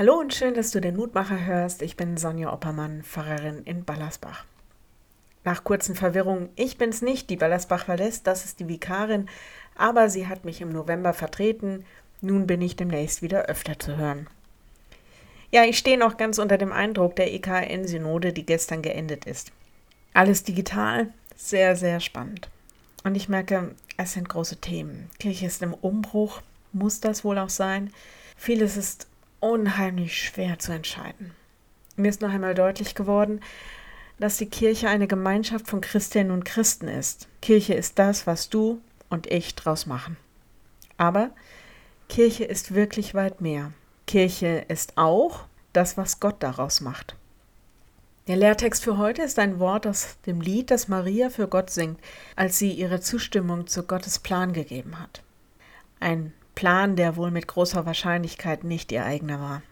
Hallo und schön, dass du den Mutmacher hörst. Ich bin Sonja Oppermann, Pfarrerin in Ballersbach. Nach kurzen Verwirrungen, ich bin's nicht, die Ballersbach verlässt, das ist die Vikarin, aber sie hat mich im November vertreten. Nun bin ich demnächst wieder öfter zu hören. Ja, ich stehe noch ganz unter dem Eindruck der EKN-Synode, die gestern geendet ist. Alles digital, sehr, sehr spannend. Und ich merke, es sind große Themen. Kirche ist im Umbruch, muss das wohl auch sein. Vieles ist unheimlich schwer zu entscheiden. Mir ist noch einmal deutlich geworden, dass die Kirche eine Gemeinschaft von Christinnen und Christen ist. Kirche ist das, was du und ich draus machen. Aber Kirche ist wirklich weit mehr. Kirche ist auch das, was Gott daraus macht. Der Lehrtext für heute ist ein Wort aus dem Lied, das Maria für Gott singt, als sie ihre Zustimmung zu Gottes Plan gegeben hat. Ein Plan, der wohl mit großer Wahrscheinlichkeit nicht ihr eigener war.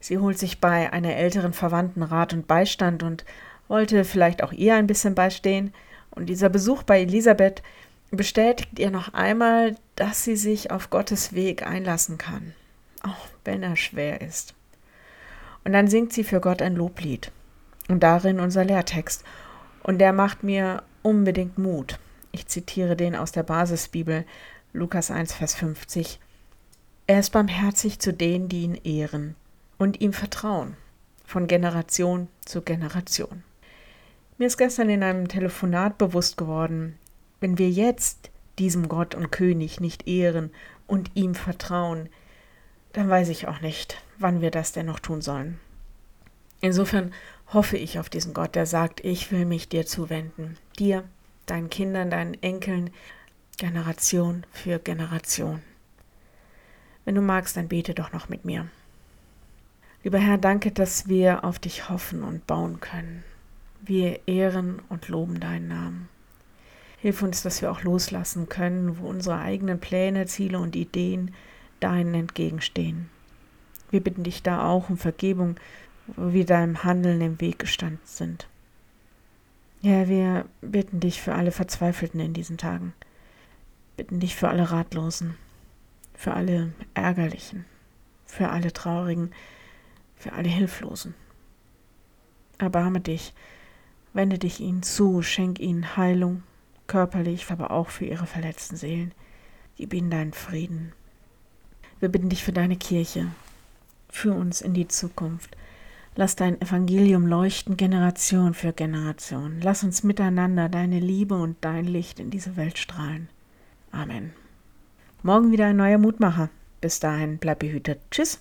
Sie holt sich bei einer älteren Verwandten Rat und Beistand und wollte vielleicht auch ihr ein bisschen beistehen, und dieser Besuch bei Elisabeth bestätigt ihr noch einmal, dass sie sich auf Gottes Weg einlassen kann, auch wenn er schwer ist. Und dann singt sie für Gott ein Loblied. Und darin unser Lehrtext. Und der macht mir unbedingt Mut. Ich zitiere den aus der Basisbibel. Lukas 1, Vers 50. Er ist barmherzig zu denen, die ihn ehren und ihm vertrauen, von Generation zu Generation. Mir ist gestern in einem Telefonat bewusst geworden, wenn wir jetzt diesem Gott und König nicht ehren und ihm vertrauen, dann weiß ich auch nicht, wann wir das denn noch tun sollen. Insofern hoffe ich auf diesen Gott, der sagt, ich will mich dir zuwenden, dir, deinen Kindern, deinen Enkeln, Generation für Generation. Wenn du magst, dann bete doch noch mit mir. Lieber Herr, danke, dass wir auf dich hoffen und bauen können. Wir ehren und loben deinen Namen. Hilf uns, dass wir auch loslassen können, wo unsere eigenen Pläne, Ziele und Ideen deinen entgegenstehen. Wir bitten dich da auch um Vergebung, wo wir deinem Handeln im Weg gestanden sind. Ja, wir bitten dich für alle Verzweifelten in diesen Tagen bitten dich für alle Ratlosen, für alle Ärgerlichen, für alle Traurigen, für alle Hilflosen. Erbarme dich, wende dich ihnen zu, schenk ihnen Heilung, körperlich, aber auch für ihre verletzten Seelen. Gib ihnen deinen Frieden. Wir bitten dich für deine Kirche, für uns in die Zukunft. Lass dein Evangelium leuchten, Generation für Generation. Lass uns miteinander deine Liebe und dein Licht in diese Welt strahlen. Amen. Morgen wieder ein neuer Mutmacher. Bis dahin, bleib behütet. Tschüss.